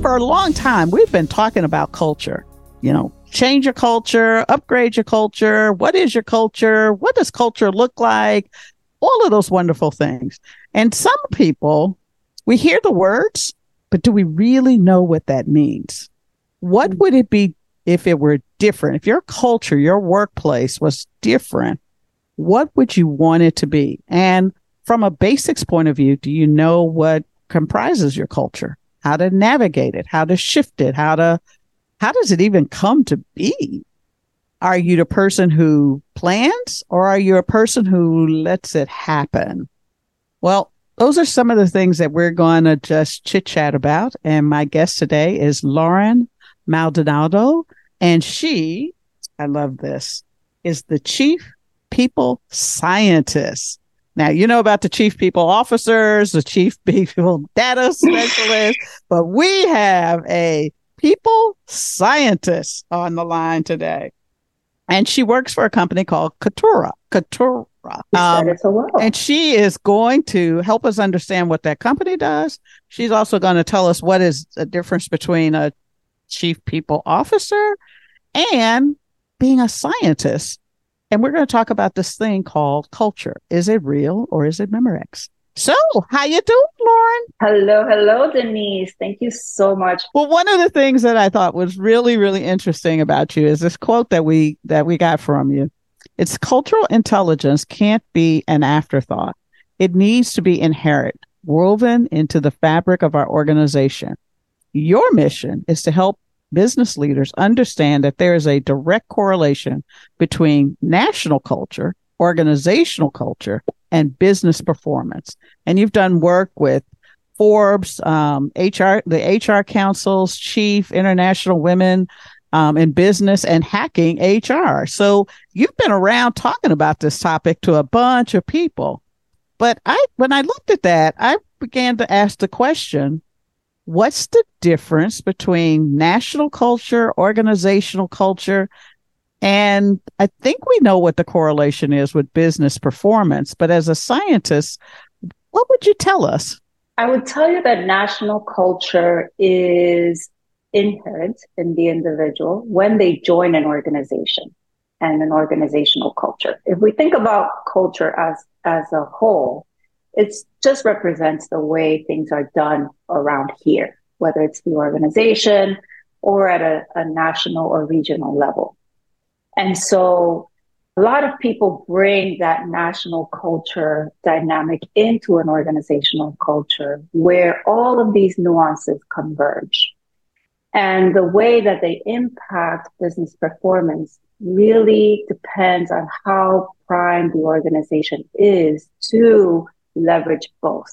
for a long time, we've been talking about culture. You know, change your culture, upgrade your culture. What is your culture? What does culture look like? All of those wonderful things. And some people, we hear the words, but do we really know what that means? What would it be if it were different? If your culture, your workplace was different, what would you want it to be? And from a basics point of view, do you know what comprises your culture? How to navigate it, how to shift it, how to, how does it even come to be? Are you the person who plans or are you a person who lets it happen? Well, those are some of the things that we're going to just chit chat about. And my guest today is Loren Maldonado. And she, I love this, is the chief people scientist now, you know about the chief people officers, the chief people data specialist, but we have a people scientist on the line today. And she works for a company called Katura. Katura. Um. And she is going to help us understand what that company does. She's also going to tell us what is the difference between a chief people officer and being a scientist and we're going to talk about this thing called culture. Is it real or is it Memorex? So, how you doing, Loren? Hello, hello, Denise. Thank you so much. Well, one of the things that I thought was really, really interesting about you is this quote that we that we got from you. It's cultural intelligence can't be an afterthought. It needs to be inherent, woven into the fabric of our organization. Your mission is to help business leaders understand that there is a direct correlation between national culture, organizational culture, and business performance. And you've done work with Forbes, um, HR, the HR Council's chief, International Women um, in Business, and Hacking HR. So you've been around talking about this topic to a bunch of people. But I, when I looked at that, I began to ask the question what's the difference between national culture, organizational culture, and I think we know what the correlation is with business performance. But as a scientist, what would you tell us? I would tell you that national culture is inherent in the individual when they join an organization and an organizational culture. If we think about culture as as a whole, it just represents the way things are done around here, whether it's the organization or at a, a national or regional level. And so a lot of people bring that national culture dynamic into an organizational culture where all of these nuances converge. And the way that they impact business performance really depends on how prime the organization is to leverage both.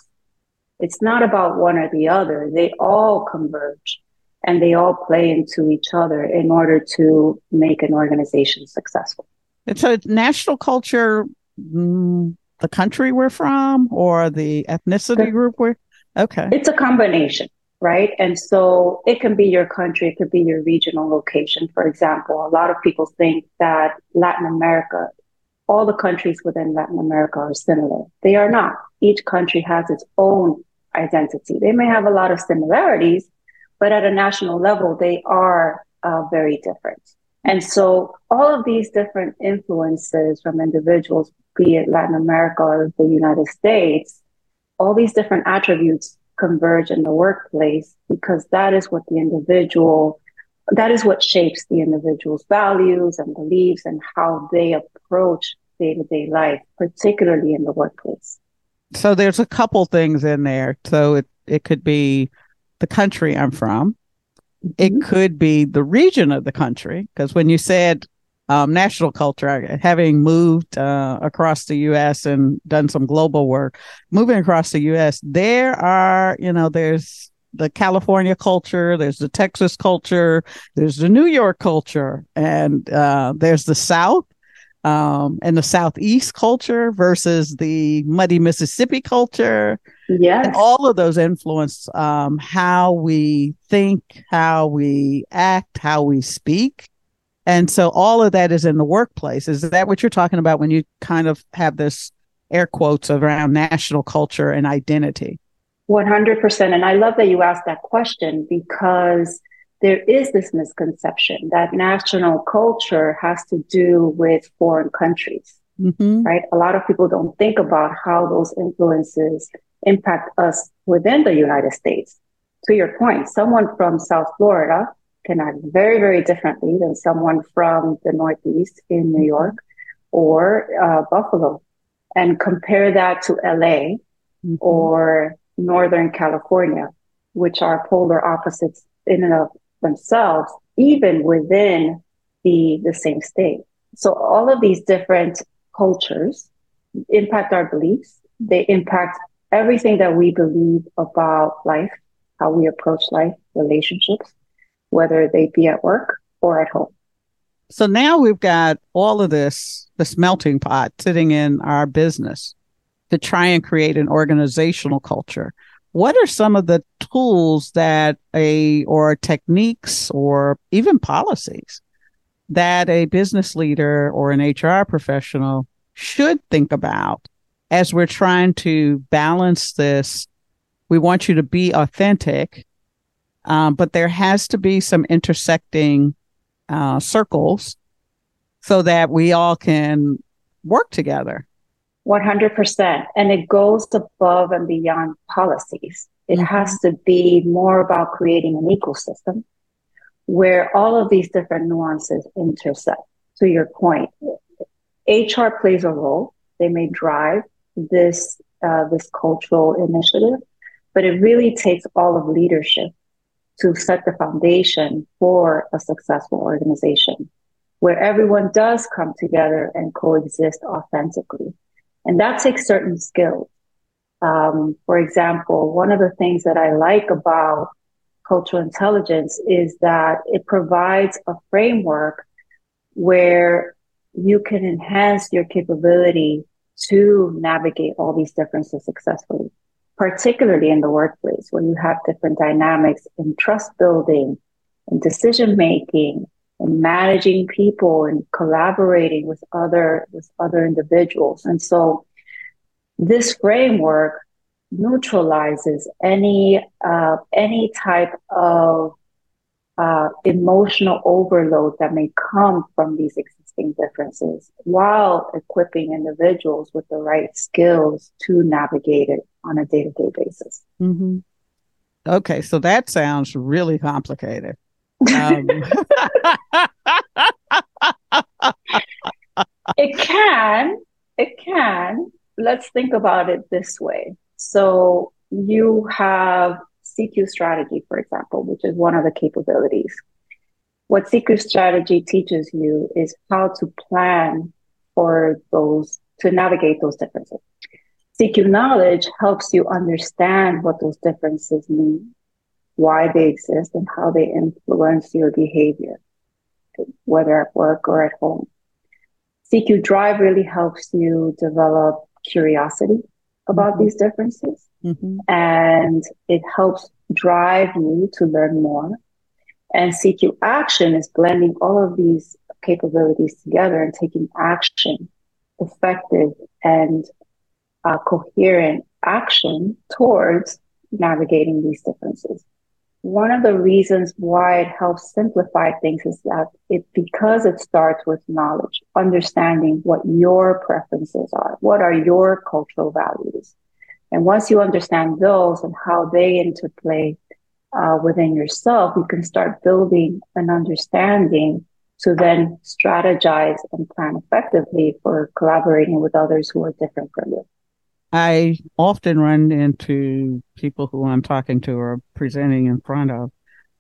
It's not about one or the other. They all converge and they all play into each other in order to make an organization successful. It's a national culture, mm, the country we're from, or the ethnicity group we're. Okay. It's a combination, right? And so it can be your country, it could be your regional location. For example, a lot of people think that Latin America all the countries within Latin America are similar. They are not. Each country has its own identity. They may have a lot of similarities, but at a national level, they are uh, very different. And so all of these different influences from individuals, be it Latin America or the United States, all these different attributes converge in the workplace because that is what the individual that is what shapes the individual's values and beliefs and how they approach day-to-day life particularly in the workplace so there's a couple things in there so it, it could be the country i'm from mm-hmm. it could be the region of the country because when you said um, national culture, having moved uh, across the U.S. and done some global work, moving across the U.S., there are, you know, there's the California culture, there's the Texas culture, there's the New York culture, and uh, there's the South um, and the Southeast culture versus the muddy Mississippi culture. Yeah. And all of those influence um, how we think, how we act, how we speak. And so all of that is in the workplace. Is that what you're talking about when you kind of have this air quotes around national culture and identity? 100%. And I love that you asked that question because there is this misconception that national culture has to do with foreign countries, mm-hmm. right? A lot of people don't think about how those influences impact us within the United States. To your point, someone from South Florida can act very, very differently than someone from the Northeast in New York or uh, Buffalo. And compare that to LA mm-hmm. or Northern California, which are polar opposites in and of themselves, even within the, the same state. So all of these different cultures impact our beliefs. They impact everything that we believe about life, how we approach life, relationships, whether they be at work or at home. So now we've got all of this, this melting pot sitting in our business to try and create an organizational culture. What are some of the tools that a, or techniques or even policies that a business leader or an HR professional should think about as we're trying to balance this? We want you to be authentic um, but there has to be some intersecting uh, circles so that we all can work together. 100%. And it goes above and beyond policies. It mm-hmm. has to be more about creating an ecosystem where all of these different nuances intersect. To your point, HR plays a role. They may drive this uh, this cultural initiative, but it really takes all of leadership to set the foundation for a successful organization where everyone does come together and coexist authentically. And that takes certain skills. Um, for example, one of the things that I like about cultural intelligence is that it provides a framework where you can enhance your capability to navigate all these differences successfully particularly in the workplace where you have different dynamics in trust building and decision making and managing people and collaborating with other with other individuals and so this framework neutralizes any uh, any type of uh, emotional overload that may come from these existing differences while equipping individuals with the right skills to navigate it on a day to day basis. Mm-hmm. Okay, so that sounds really complicated. Um. it can, it can. Let's think about it this way. So you have CQ strategy, for example, which is one of the capabilities. What CQ strategy teaches you is how to plan for those, to navigate those differences. CQ knowledge helps you understand what those differences mean, why they exist, and how they influence your behavior, whether at work or at home. CQ Drive really helps you develop curiosity about mm-hmm. these differences. Mm-hmm. And it helps drive you to learn more. And CQ Action is blending all of these capabilities together and taking action, effective and uh, coherent action towards navigating these differences. One of the reasons why it helps simplify things is that it because it starts with knowledge, understanding what your preferences are, what are your cultural values, And once you understand those and how they interplay uh, within yourself, you can start building an understanding to then strategize and plan effectively for collaborating with others who are different from you. I often run into people who I'm talking to or presenting in front of,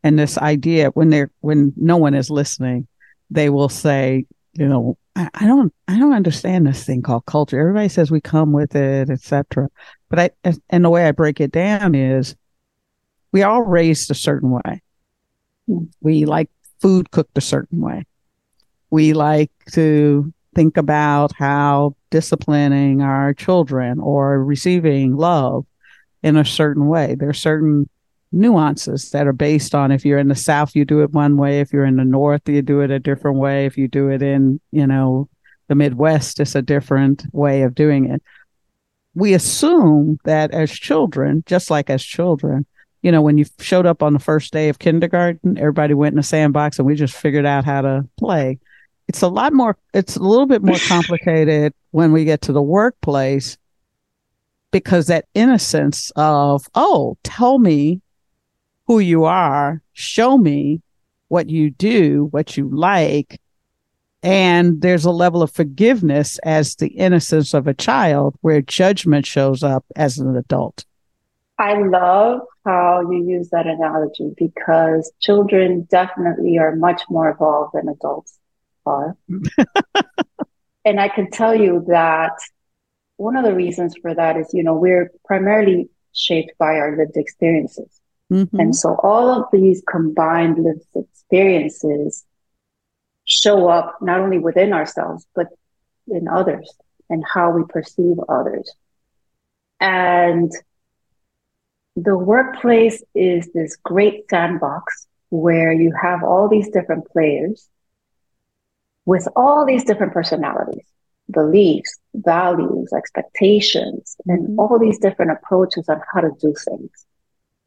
and this idea when they're when no one is listening, they will say, you know, I, I don't I don't understand this thing called culture. Everybody says we come with it, etc. But I and the way I break it down is we all raised a certain way. We like food cooked a certain way. We like to think about how disciplining our children or receiving love in a certain way. There are certain nuances that are based on if you're in the South, you do it one way. If you're in the North, you do it a different way. If you do it in, you know, the Midwest, it's a different way of doing it. We assume that as children, just like as children, you know, when you showed up on the first day of kindergarten, everybody went in a sandbox and we just figured out how to play it's a lot more it's a little bit more complicated when we get to the workplace because that innocence of oh tell me who you are show me what you do what you like. And there's a level of forgiveness as the innocence of a child where judgment shows up as an adult. I love how you use that analogy because children definitely are much more evolved than adults are. and I can tell you that one of the reasons for that is, you know, we're primarily shaped by our lived experiences. Mm-hmm. And so all of these combined lived experiences show up not only within ourselves, but in others and how we perceive others. And the workplace is this great sandbox where you have all these different players with all these different personalities, beliefs, values, expectations, and mm-hmm. all these different approaches on how to do things.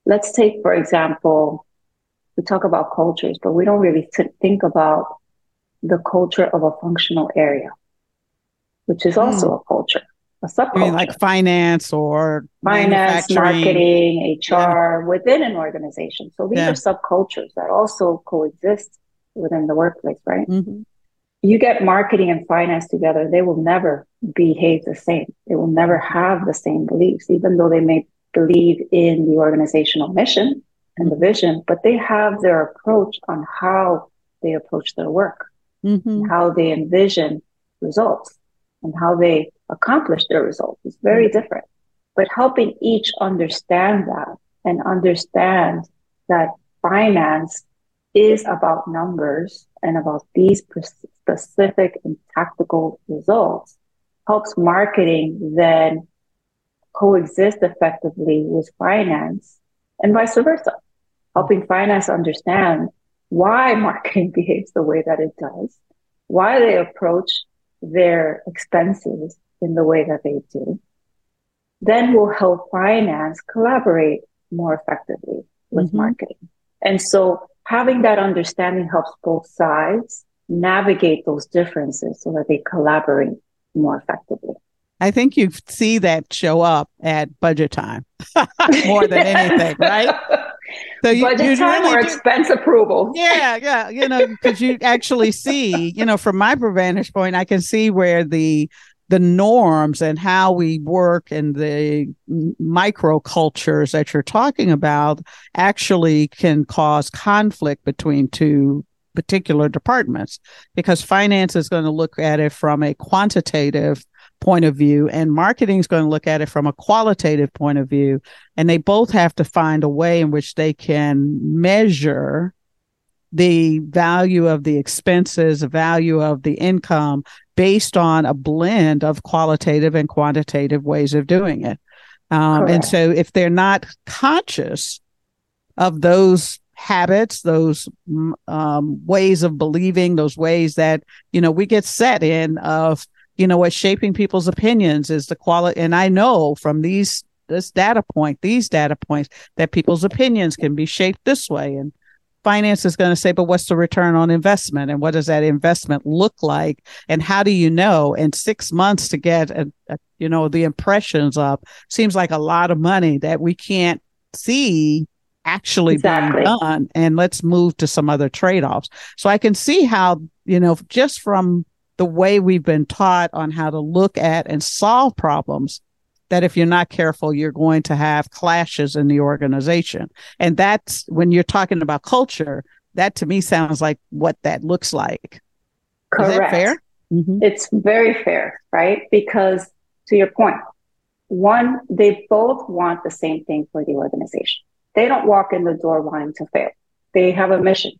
Let's take, for example, we talk about cultures, but we don't really th- think about the culture of a functional area, which is also mm. a culture, a subculture. like finance or finance, marketing, HR yeah. within an organization. So these yeah. are subcultures that also coexist within the workplace, right? Mm-hmm you get marketing and finance together, they will never behave the same. They will never have the same beliefs, even though they may believe in the organizational mission and the vision, but they have their approach on how they approach their work, mm-hmm. how they envision results, and how they accomplish their results is very mm-hmm. different. But helping each understand that and understand that finance is about numbers and about these specific and tactical results helps marketing then coexist effectively with finance and vice versa, helping finance understand why marketing behaves the way that it does, why they approach their expenses in the way that they do, then will help finance collaborate more effectively with mm-hmm. marketing. And so having that understanding helps both sides navigate those differences so that they collaborate more effectively. I think you see that show up at budget time more than anything, right? So you, budget you time really or do, expense approval. Yeah, yeah, you know, because you actually see, you know, from my vantage point, I can see where the the norms and how we work and the micro cultures that you're talking about actually can cause conflict between two particular departments. Because finance is going to look at it from a quantitative point of view and marketing is going to look at it from a qualitative point of view. And they both have to find a way in which they can measure the value of the expenses, the value of the income based on a blend of qualitative and quantitative ways of doing it. Um, and so if they're not conscious of those habits, those um, ways of believing, those ways that, you know, we get set in of, you know, what shaping people's opinions is the quality. And I know from these, this data point, these data points that people's opinions can be shaped this way and finance is going to say, but what's the return on investment? And what does that investment look like? And how do you know in six months to get, a, a, you know, the impressions up seems like a lot of money that we can't see actually exactly. being done. And let's move to some other trade offs. So I can see how, you know, just from the way we've been taught on how to look at and solve problems, that if you're not careful, you're going to have clashes in the organization. And that's when you're talking about culture, that to me sounds like what that looks like. Correct. fair? Mm-hmm. It's very fair, right? Because to your point, one, they both want the same thing for the organization. They don't walk in the door wanting to fail. They have a mission.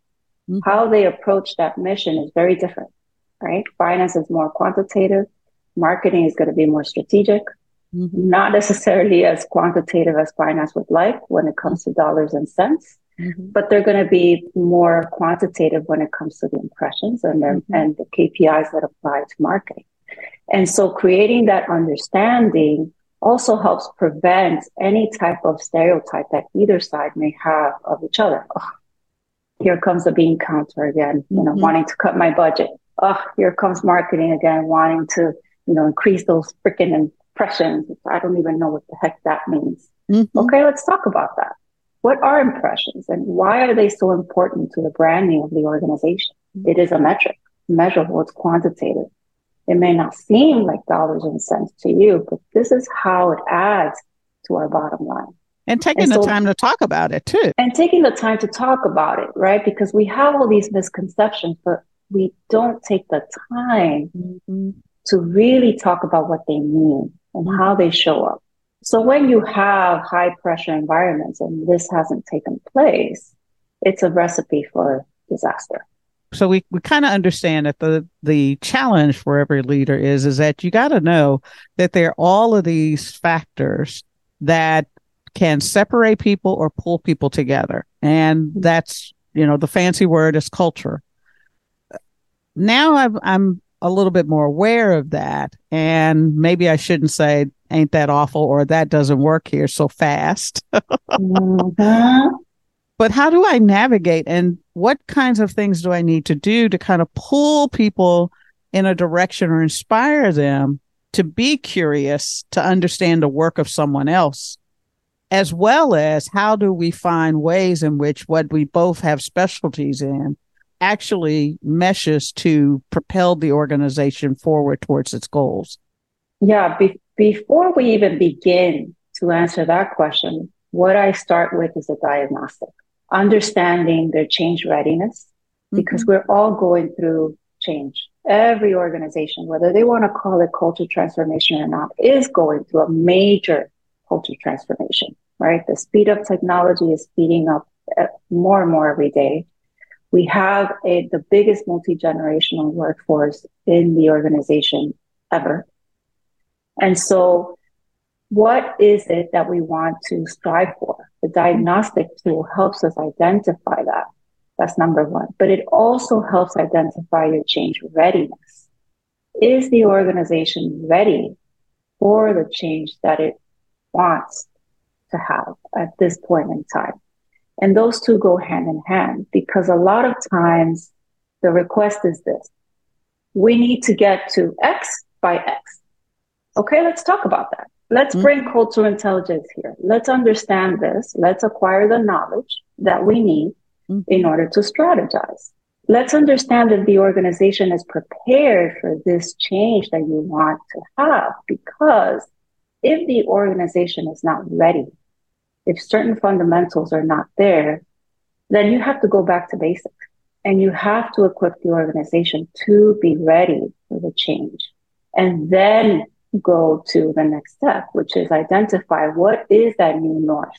Mm-hmm. How they approach that mission is very different, right? Finance is more quantitative. Marketing is going to be more strategic mm-hmm. not necessarily as quantitative as finance would like when it comes to dollars and cents, mm-hmm. but they're going to be more quantitative when it comes to the impressions and their, mm-hmm. and the KPIs that apply to marketing. And so creating that understanding also helps prevent any type of stereotype that either side may have of each other. Oh, here comes the bean counter again, you know, mm-hmm. wanting to cut my budget. Oh, here comes marketing again, wanting to, you know, increase those freaking impressions. I don't even know what the heck that means. Mm-hmm. Okay, let's talk about that. What are impressions and why are they so important to the branding of the organization? It is a metric, measurable, it's quantitative. It may not seem like dollars and cents to you, but this is how it adds to our bottom line. And taking and so, the time to talk about it too. And taking the time to talk about it, right? Because we have all these misconceptions, but we don't take the time mm-hmm. to really talk about what they mean and how they show up. So when you have high pressure environments and this hasn't taken place, it's a recipe for disaster. So we, we kind of understand that the the challenge for every leader is is that you got to know that there are all of these factors that can separate people or pull people together. And mm-hmm. that's, you know, the fancy word is culture. Now i I'm a little bit more aware of that. And maybe I shouldn't say, ain't that awful or that doesn't work here so fast. mm-hmm. But how do I navigate and what kinds of things do I need to do to kind of pull people in a direction or inspire them to be curious to understand the work of someone else? As well as how do we find ways in which what we both have specialties in actually meshes to propel the organization forward towards its goals? Yeah, be- before we even begin to answer that question, what I start with is a diagnostic, understanding their change readiness, because mm-hmm. we're all going through change. Every organization, whether they want to call it culture transformation or not, is going through a major culture transformation, right? The speed of technology is speeding up uh, more and more every day we have a, the biggest multi-generational workforce in the organization ever. And so what is it that we want to strive for? The diagnostic tool helps us identify that. That's number one. But it also helps identify your change readiness. Is the organization ready for the change that it wants to have at this point in time? And those two go hand in hand because a lot of times the request is this we need to get to X by X. Okay, let's talk about that. Let's mm-hmm. bring cultural intelligence here. Let's understand this. Let's acquire the knowledge that we need mm-hmm. in order to strategize. Let's understand that the organization is prepared for this change that you want to have because if the organization is not ready if certain fundamentals are not there, then you have to go back to basics and you have to equip the organization to be ready for the change and then go to the next step, which is identify what is that new north?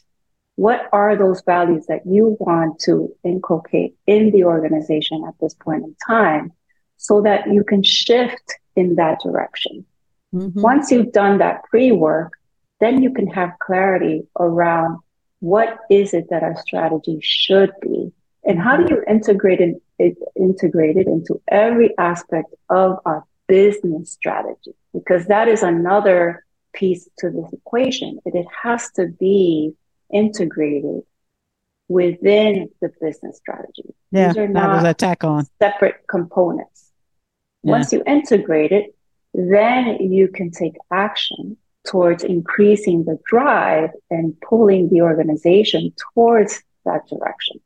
What are those values that you want to inculcate in the organization at this point in time so that you can shift in that direction? Mm-hmm. Once you've done that pre work, then you can have clarity around what is it that our strategy should be and how do mm-hmm. you integrate it, integrate it into every aspect of our business strategy because that is another piece to this equation it, it has to be integrated within the business strategy. Yeah, These are not attack on separate components. Yeah. Once you integrate it, then you can take action towards increasing the drive and pulling the organization towards that direction.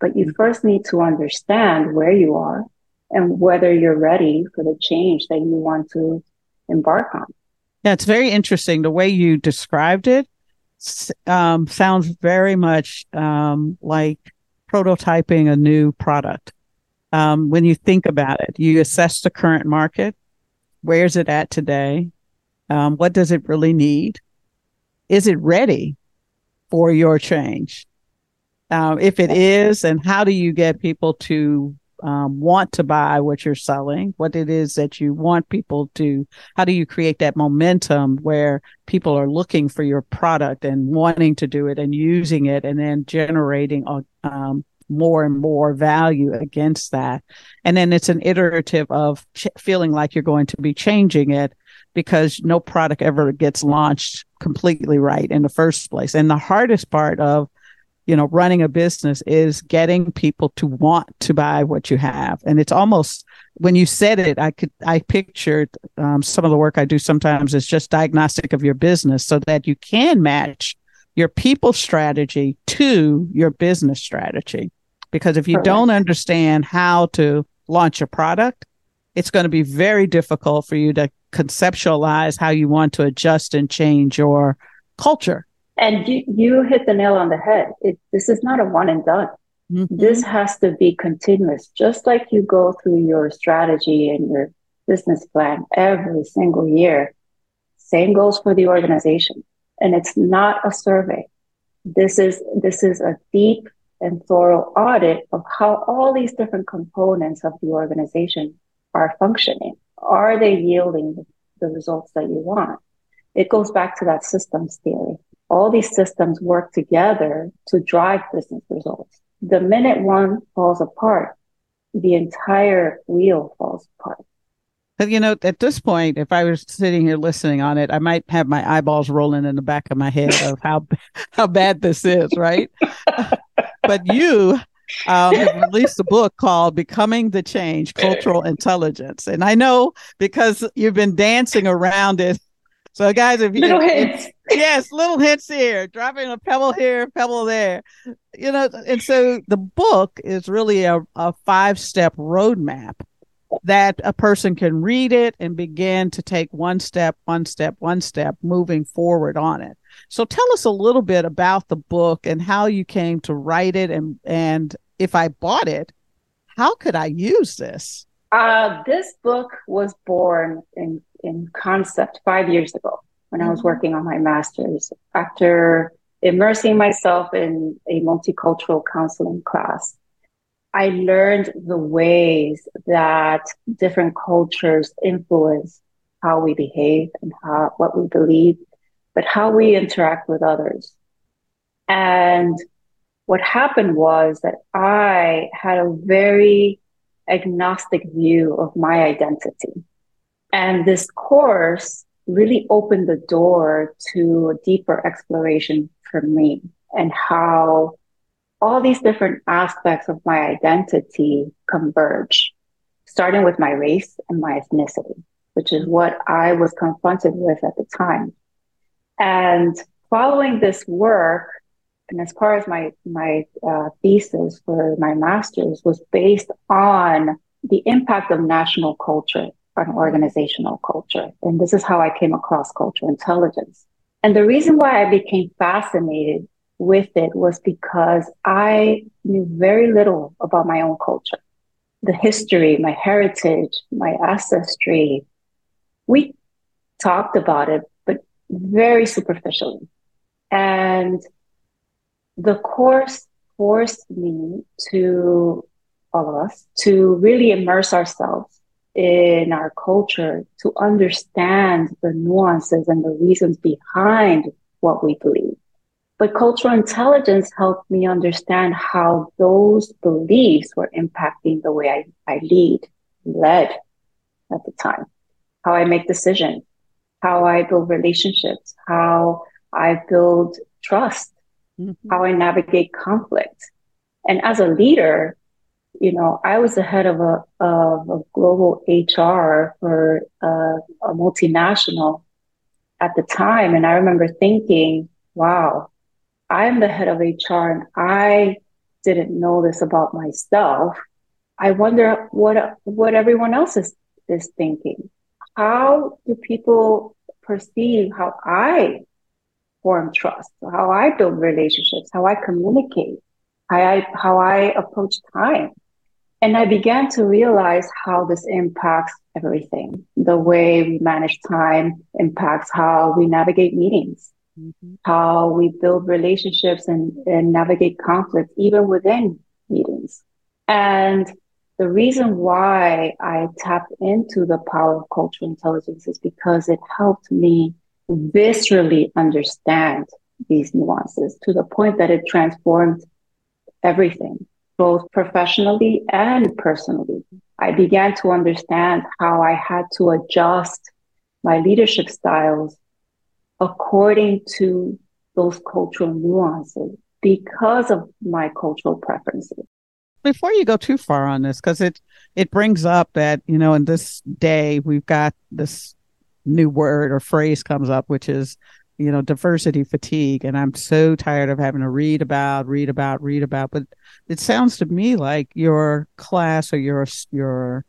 But you mm-hmm. first need to understand where you are and whether you're ready for the change that you want to embark on. Yeah, it's very interesting. The way you described it um, sounds very much um, like prototyping a new product. Um, when you think about it, you assess the current market. Where's it at today? Um, what does it really need? Is it ready for your change? Uh, if it is, and how do you get people to um, want to buy what you're selling, what it is that you want people to, how do you create that momentum where people are looking for your product and wanting to do it and using it and then generating um, more and more value against that. And then it's an iterative of ch- feeling like you're going to be changing it because no product ever gets launched completely right in the first place. And the hardest part of you know, running a business is getting people to want to buy what you have. And it's almost when you said it, I could, I pictured um, some of the work I do sometimes is just diagnostic of your business so that you can match your people strategy to your business strategy. Because if you Correct. don't understand how to launch a product, it's going to be very difficult for you to conceptualize how you want to adjust and change your culture and you, you hit the nail on the head. It, this is not a one and done. Mm-hmm. This has to be continuous, just like you go through your strategy and your business plan every single year. Same goes for the organization. And it's not a survey. This is, this is a deep and thorough audit of how all these different components of the organization are functioning. Are they yielding the results that you want? It goes back to that systems theory all these systems work together to drive business results. The minute one falls apart, the entire wheel falls apart. You know, at this point, if I was sitting here listening on it, I might have my eyeballs rolling in the back of my head of how how bad this is, right? but you um, have released a book called "Becoming the Change: Cultural Intelligence," and I know because you've been dancing around it. So, guys, if you little hints, yes, little hints here, dropping a pebble here, pebble there, you know. And so, the book is really a, a five step roadmap that a person can read it and begin to take one step, one step, one step, moving forward on it. So, tell us a little bit about the book and how you came to write it, and and if I bought it, how could I use this? Uh, this book was born in, in concept five years ago when I was mm-hmm. working on my master's. After immersing myself in a multicultural counseling class, I learned the ways that different cultures influence how we behave and how what we believe, but how we interact with others. And what happened was that I had a very agnostic view of my identity. And this course really opened the door to a deeper exploration for me and how all these different aspects of my identity converge, starting with my race and my ethnicity, which is what I was confronted with at the time. And following this work, and as far as my my uh, thesis for my master's was based on the impact of national culture on organizational culture, and this is how I came across cultural intelligence. And the reason why I became fascinated with it was because I knew very little about my own culture, the history, my heritage, my ancestry. We talked about it, very superficially. And the course forced me to all of us to really immerse ourselves in our culture to understand the nuances and the reasons behind what we believe. But cultural intelligence helped me understand how those beliefs were impacting the way I, I lead, led at the time, how I make decisions, how I build relationships, how I build trust mm-hmm. how I navigate conflict. And as a leader, you know, I was the head of a, of a global HR for uh, a multinational at the time. And I remember thinking, wow, I'm the head of HR and I didn't know this about myself. I wonder what, what everyone else is, is thinking. How do people perceive how I form trust, how I build relationships, how I communicate, how I, how I approach time. And I began to realize how this impacts everything. The way we manage time impacts how we navigate meetings, mm-hmm. how we build relationships and, and navigate conflict, even within meetings. And the reason why I tapped into the power of cultural intelligence is because it helped me viscerally understand these nuances to the point that it transformed everything, both professionally and personally. I began to understand how I had to adjust my leadership styles according to those cultural nuances because of my cultural preferences. Before you go too far on this, because it it brings up that you know in this day we've got this new word or phrase comes up, which is, you know, diversity fatigue. And I'm so tired of having to read about, read about, read about. But it sounds to me like your class or your your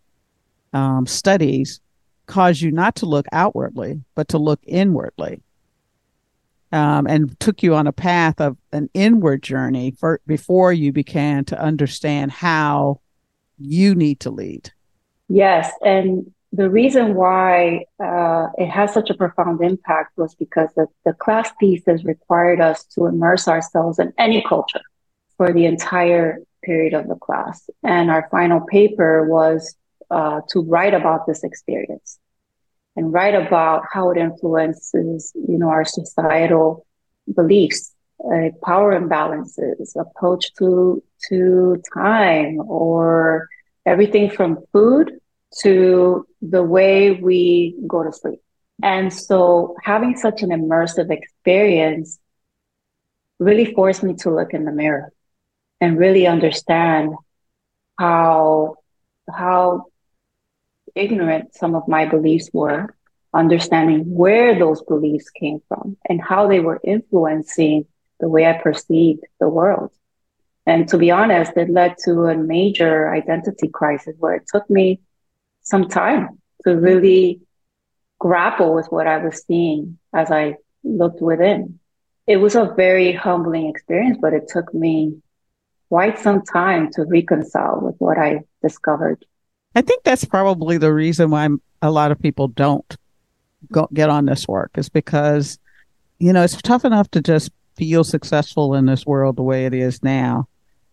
um, studies cause you not to look outwardly, but to look inwardly. Um, and took you on a path of an inward journey for, before you began to understand how you need to lead. Yes. And the reason why uh, it has such a profound impact was because the, the class thesis required us to immerse ourselves in any culture for the entire period of the class. And our final paper was uh, to write about this experience and write about how it influences, you know, our societal beliefs, uh, power imbalances, approach to to time, or everything from food to the way we go to sleep. And so having such an immersive experience really forced me to look in the mirror and really understand how how ignorant some of my beliefs were, understanding where those beliefs came from and how they were influencing the way I perceived the world. And to be honest, it led to a major identity crisis where it took me some time to really grapple with what I was seeing as I looked within. It was a very humbling experience, but it took me quite some time to reconcile with what I discovered. I think that's probably the reason why a lot of people don't go, get on this work is because, you know, it's tough enough to just feel successful in this world the way it is now,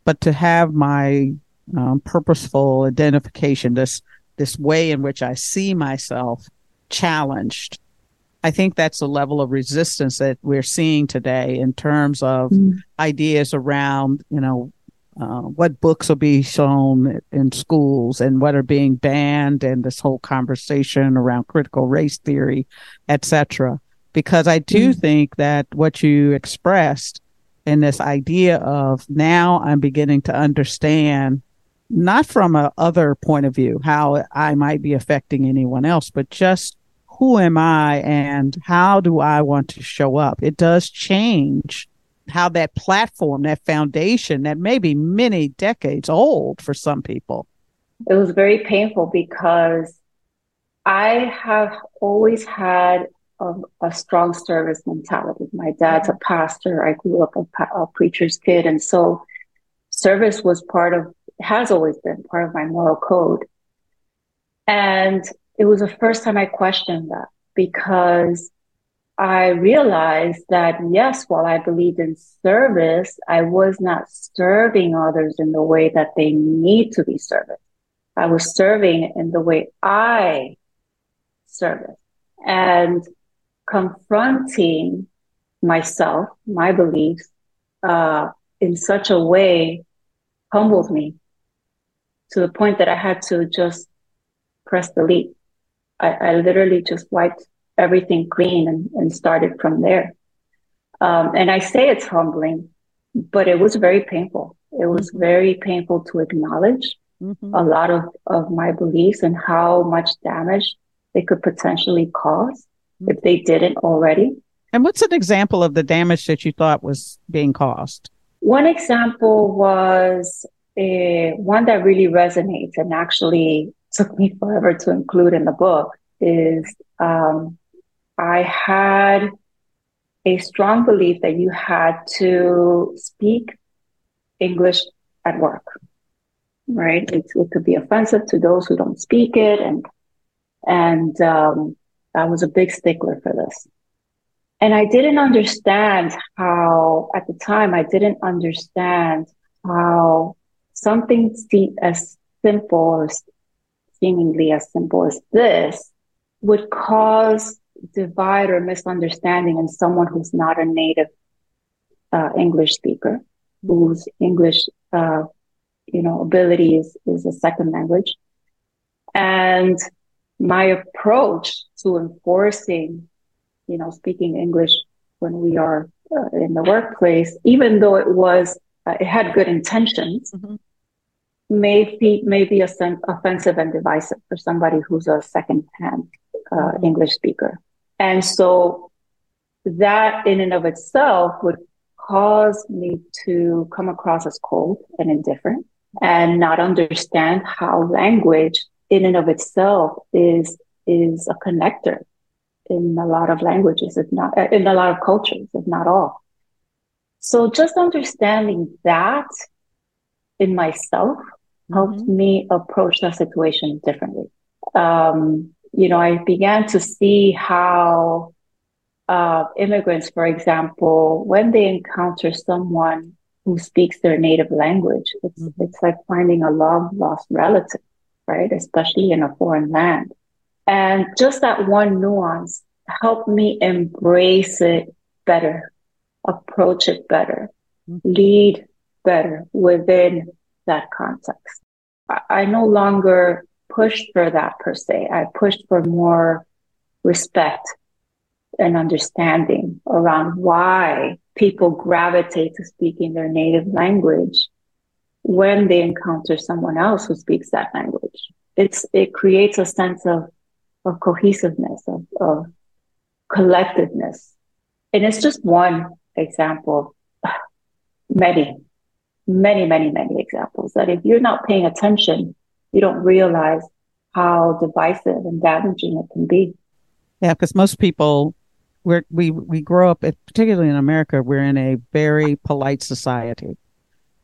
but to have my um, purposeful identification, this this way in which I see myself challenged. I think that's the level of resistance that we're seeing today in terms of mm. ideas around, you know, uh, what books will be shown in schools and what are being banned and this whole conversation around critical race theory, etc. Because I do mm. think that what you expressed in this idea of now I'm beginning to understand not from a other point of view, how I might be affecting anyone else, but just who am I and how do I want to show up? It does change how that platform, that foundation that may be many decades old for some people. It was very painful because I have always had a, a strong service mentality. My dad's a pastor. I grew up a, a preacher's kid. And so service was part of has always been part of my moral code. And it was the first time I questioned that because I realized that yes, while I believed in service, I was not serving others in the way that they need to be served. I was serving in the way I serve it and confronting myself, my beliefs, uh, in such a way humbled me to the point that I had to just press delete. I, I literally just wiped everything clean and, and started from there. Um, and I say it's humbling but it was very painful. It was mm-hmm. very painful to acknowledge mm-hmm. a lot of, of my beliefs and how much damage they could potentially cause mm-hmm. if they didn't already. And what's an example of the damage that you thought was being caused? One example was a, one that really resonates and actually took me forever to include in the book is um, I had a strong belief that you had to speak English at work, right? It, it could be offensive to those who don't speak it, and and um, I was a big stickler for this. And I didn't understand how, at the time, I didn't understand how something as simple or seemingly as simple as this would cause divide or misunderstanding in someone who's not a native uh, English speaker, whose English, uh, you know, ability is, is a second language. And my approach to enforcing, you know, speaking English when we are uh, in the workplace, even though it was, uh, it had good intentions, mm-hmm. may be, may be a sen- offensive and divisive for somebody who's a second hand uh, mm-hmm. English speaker. And so that in and of itself would cause me to come across as cold and indifferent and not understand how language in and of itself is is a connector in a lot of languages, if not in a lot of cultures, if not all. So just understanding that in myself mm-hmm. helped me approach that situation differently. Um, you know, I began to see how uh, immigrants, for example, when they encounter someone who speaks their native language, it's, mm-hmm. it's like finding a long lost relative, right? Especially in a foreign land. And just that one nuance helped me embrace it better, approach it better, mm-hmm. lead better within that context. I, I no longer pushed for that per se. I pushed for more respect and understanding around why people gravitate to speaking their native language when they encounter someone else who speaks that language. It's it creates a sense of of cohesiveness, of, of collectiveness. And it's just one example many, many, many, many examples that if you're not paying attention you don't realize how divisive and damaging it can be. Yeah, because most people we we we grow up, particularly in America, we're in a very polite society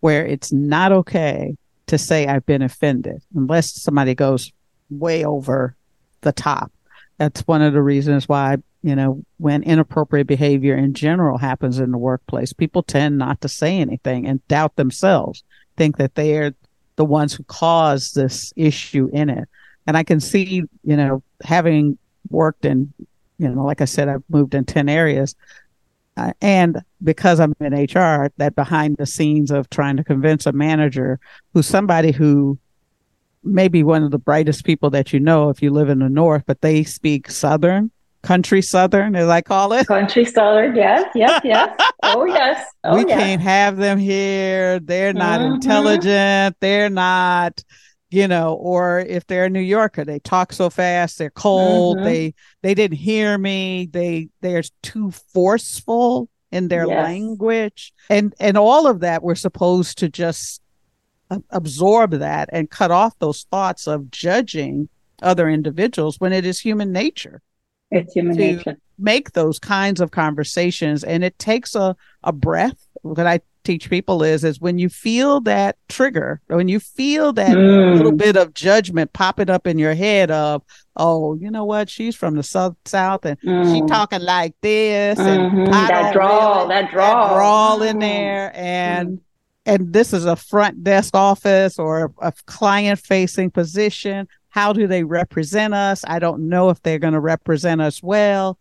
where it's not okay to say I've been offended unless somebody goes way over the top. That's one of the reasons why, you know, when inappropriate behavior in general happens in the workplace, people tend not to say anything and doubt themselves, think that they are the ones who caused this issue in it. And I can see, you know, having worked in, you know, like I said, I've moved in 10 areas. Uh, and because I'm in HR, that behind the scenes of trying to convince a manager who's somebody who may be one of the brightest people that you know if you live in the North, but they speak Southern country southern as i call it country southern yes yes yes oh yes oh, we yes. can't have them here they're not mm-hmm. intelligent they're not you know or if they're a new yorker they talk so fast they're cold mm-hmm. they they didn't hear me they they're too forceful in their yes. language and and all of that we're supposed to just absorb that and cut off those thoughts of judging other individuals when it is human nature it's human nature. Make those kinds of conversations. And it takes a, a breath. What I teach people is is when you feel that trigger, when you feel that mm. little bit of judgment popping up in your head of, oh, you know what, she's from the south south and mm. she talking like this mm-hmm. and that drawl, really, that drawl, that drawl in mm. there and mm. and this is a front desk office or a client facing position how do they represent us? I don't know if they're going to represent us well.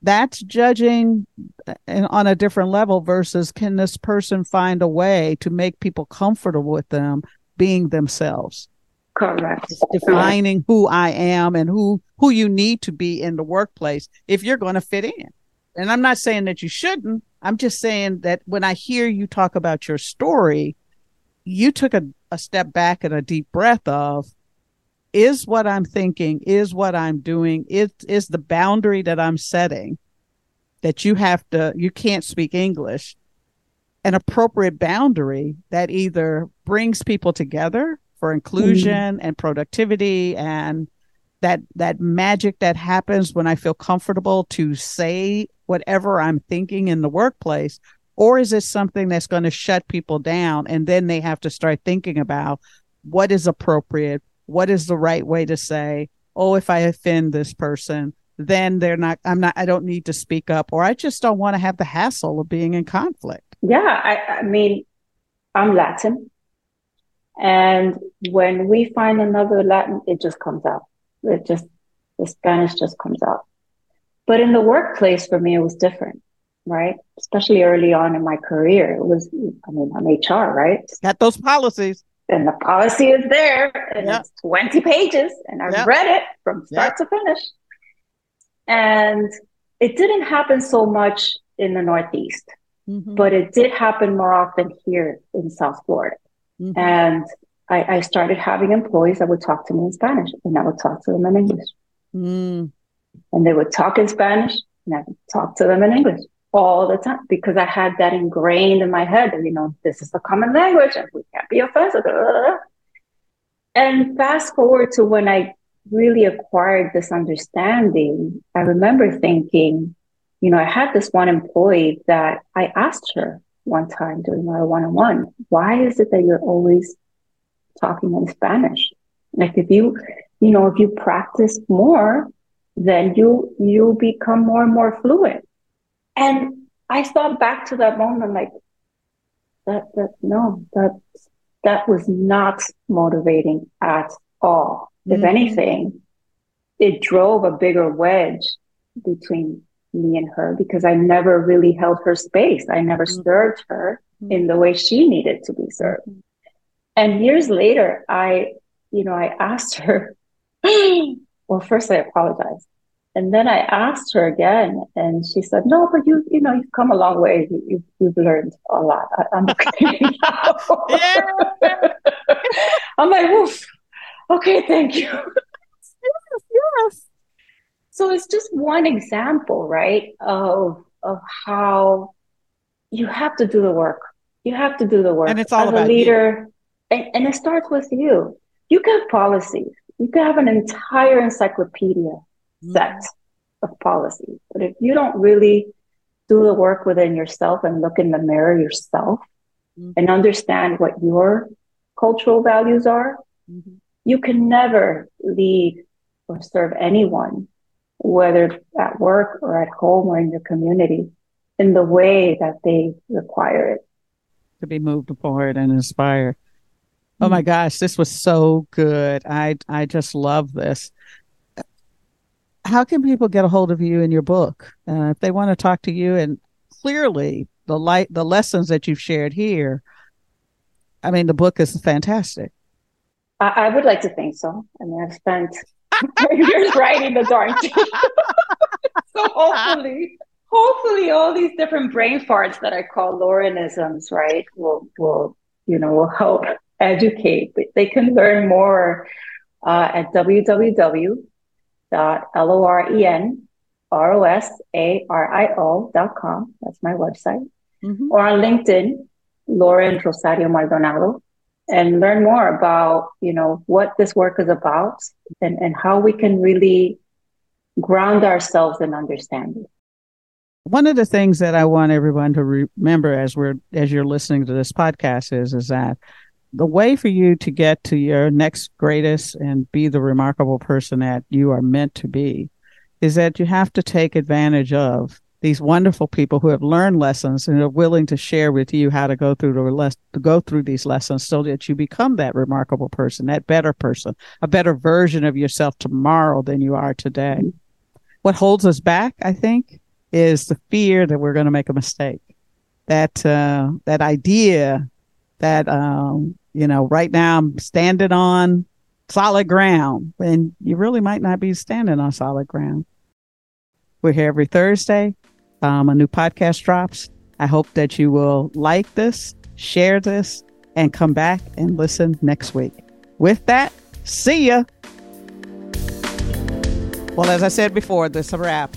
That's judging uh, on a different level versus can this person find a way to make people comfortable with them being themselves? Correct. It's defining who I am and who who you need to be in the workplace if you're going to fit in. And I'm not saying that you shouldn't, I'm just saying that when I hear you talk about your story, you took a, a step back and a deep breath of is what I'm thinking, is what I'm doing, is is the boundary that I'm setting that you have to you can't speak English an appropriate boundary that either brings people together for inclusion mm. and productivity and that that magic that happens when I feel comfortable to say whatever I'm thinking in the workplace or is it something that's going to shut people down and then they have to start thinking about what is appropriate what is the right way to say oh if i offend this person then they're not i'm not i don't need to speak up or i just don't want to have the hassle of being in conflict. Yeah i, I mean i'm latin and when we find another latin it just comes out. It just the spanish just comes out. But in the workplace for me it was different right? Especially early on in my career it was i mean i'm hr right? Got those policies and the policy is there and it's 20 pages and i read it from start to finish. And it didn't happen so much in the northeast mm-hmm. but it did happen more often here in south florida. Mm-hmm. and I, I, started having employees that would talk to me in spanish and i would talk to them in english. Mm. and they would talk in spanish and i would talk to them in english all the time because I had that ingrained in my head that, you know, this is the common language and we can't be offensive. And fast forward to when I really acquired this understanding, I remember thinking, you know, I had this one employee that I asked her one time during our one on one, why is it that you're always talking in Spanish? Like if you, you know, if you practice more, then you you'll become more and more fluent. And I thought back to that moment, like that, that no, that that was not motivating at all. Mm-hmm. If anything, it drove a bigger wedge between me and her because I never really held her space. I never mm-hmm. served her mm-hmm. in the way she needed to be served. Mm-hmm. And years later, I, you know, I asked her, well, first I apologized. And then I asked her again, and she said, "No, but you, you know, you've come a long way. You, you've, you've learned a lot. I, am okay I'm like, Oof. okay, thank you. yes, yes. So it's just one example, right, of of how you have to do the work. You have to do the work, and it's all as about a leader. And, and it starts with you. You can have policies. You can have an entire encyclopedia set of policies. But if you don't really do the work within yourself and look in the mirror yourself mm-hmm. and understand what your cultural values are, mm-hmm. you can never lead or serve anyone, whether at work or at home or in your community, in the way that they require it. To be moved forward and inspired. Oh my mm-hmm. gosh, this was so good. I I just love this how can people get a hold of you in your book? Uh, if they want to talk to you and clearly the light the lessons that you've shared here i mean the book is fantastic. I, I would like to think so. I mean i've spent years writing the darn thing. So hopefully hopefully all these different brain farts that i call lorenisms right will will you know will help educate. They can learn more uh, at www dot L O R E N R O S A R I O dot com. That's my website. Mm-hmm. Or on LinkedIn, Loren Rosario Maldonado, and learn more about, you know, what this work is about and, and how we can really ground ourselves in understanding. One of the things that I want everyone to remember as we're as you're listening to this podcast is is that the way for you to get to your next greatest and be the remarkable person that you are meant to be is that you have to take advantage of these wonderful people who have learned lessons and are willing to share with you how to go through the les- to go through these lessons so that you become that remarkable person, that better person, a better version of yourself tomorrow than you are today. What holds us back, I think, is the fear that we're going to make a mistake. That uh, that idea that um, you know, right now I'm standing on solid ground and you really might not be standing on solid ground. We're here every Thursday. Um, a new podcast drops I hope that you will like this, share this, and come back and listen next week. With that, see ya. Well, as I said before, this is a wrap.